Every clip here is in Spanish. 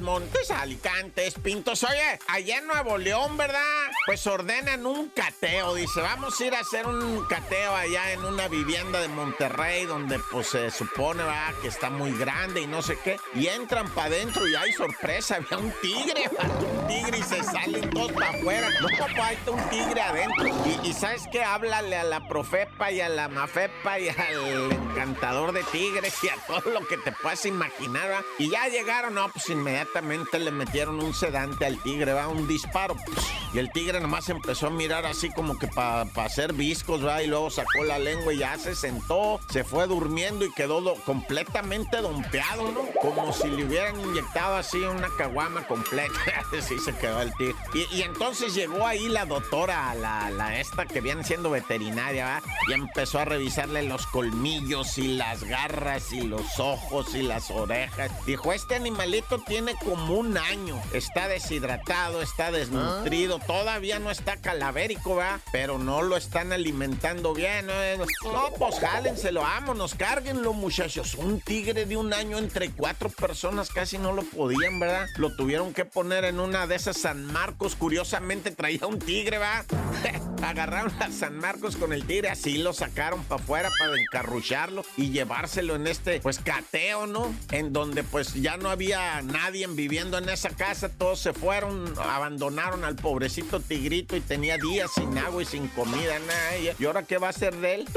Montes, Montes, Alicantes, Pintos. Oye, allá en Nuevo León, ¿verdad? Pues ordenan un cateo. Dice, vamos a ir a hacer un cateo allá en una vivienda de Monterrey donde pues se supone, ¿verdad? Que está muy grande y no sé qué. Y entran para adentro y hay sorpresa. Había un tigre, un tigre y se salen todos para afuera. No, papá, hay un tigre adentro. Y, ¿sabes qué? Háblale a la profepa y a la mafepa y al encantador de tigres y a todo lo que te puedas imaginar, ¿verdad? Y ya llegaron, no, pues inmediatamente le metieron un sedante al tigre, va, un disparo. Y el tigre nomás empezó a mirar así como que para hacer viscos, va, y luego sacó la lengua y ya se sentó, se fue durmiendo y quedó completamente dompeado, ¿no? Como si le hubieran inyectado así una caguama completa. así se quedó el tigre. Y, entonces llegó ahí la doctora, la, la esta que viene siendo veterinaria, ¿va? Y empezó a revisarle los colmillos y las garras y los ojos y las orejas. Dijo, este animalito tiene como un año. Está deshidratado, está desnutrido, todavía no está calavérico, ¿va? Pero no lo están alimentando bien. No, no pues jálenselo, vámonos, cárguenlo, muchachos. Un tigre de un año entre cuatro personas casi no lo podían, ¿verdad? Lo tuvieron que poner en una de esas San Marcos. Curiosamente traía un tigre, ¿va? Agarraron a San Marcos con el tigre, así lo sacaron para afuera para encarrucharlo y llevárselo en este, pues, cateo, ¿no? En donde, pues, ya no había viviendo en esa casa, todos se fueron, abandonaron al pobrecito tigrito y tenía días sin agua y sin comida, nada. ¿Y ahora qué va a hacer de él?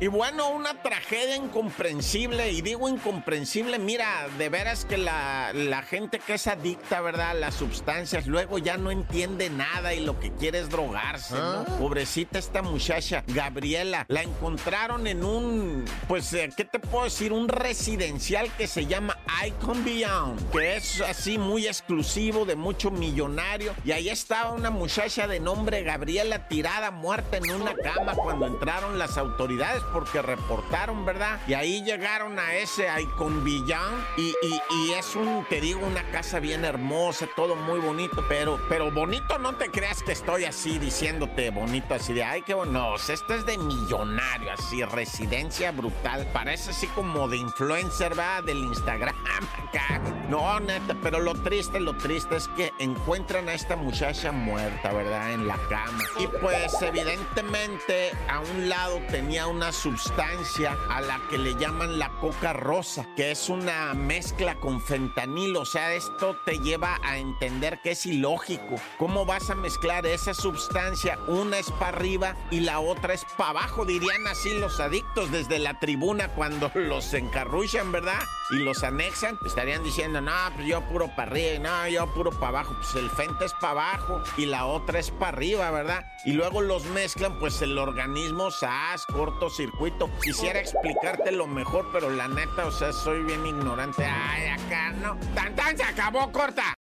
Y bueno, una tragedia incomprensible, y digo incomprensible, mira, de veras que la, gente que es adicta, ¿verdad? A las sustancias, luego ya no entiende nada y lo que quiere es drogarse, ¿no? Ah. Pobrecita esta muchacha, Gabriela, la encontraron en un, pues, eh, ¿qué te puedo decir? Un residencial que se llama Icon Beyond, que es así muy exclusivo, de mucho millonario, y ahí estaba una muchacha de nombre Gabriela tirada, muerta en una cama cuando entraron las autoridades porque reportaron, ¿verdad? Y ahí llegaron a ese Icon Villán y, y, es un, te digo, una casa bien hermosa, todo muy bonito, pero, pero bonito no te creas que estoy así diciéndote bonito, así de, ay, qué bueno. No, esto es de millonario, así, residencia brutal. Parece así como de influencer, ¿verdad? Del Instagram acá. No, neta, pero lo triste, lo triste es que encuentran a esta muchacha muerta, ¿verdad? En la cama. Y pues evidentemente a un lado tenía una sustancia a la que le llaman la coca rosa, que es una mezcla con fentanilo. O sea, esto te lleva a entender que es ilógico. ¿Cómo vas a mezclar esa sustancia? Una es para arriba y la otra es para abajo, dirían así los adictos desde la tribuna cuando los encarruchan, ¿verdad? Y los anexan, estarían diciendo, no, pues yo puro para arriba, no, yo puro para abajo. Pues el fenta es para abajo y la otra es para arriba, ¿verdad? Y luego los mezclan, pues el organismo, ¡zas! cortocircuito. Quisiera explicarte lo mejor, pero la neta, o sea, soy bien ignorante. Ay, acá no. ¡Tan, tan! ¡Se acabó, corta!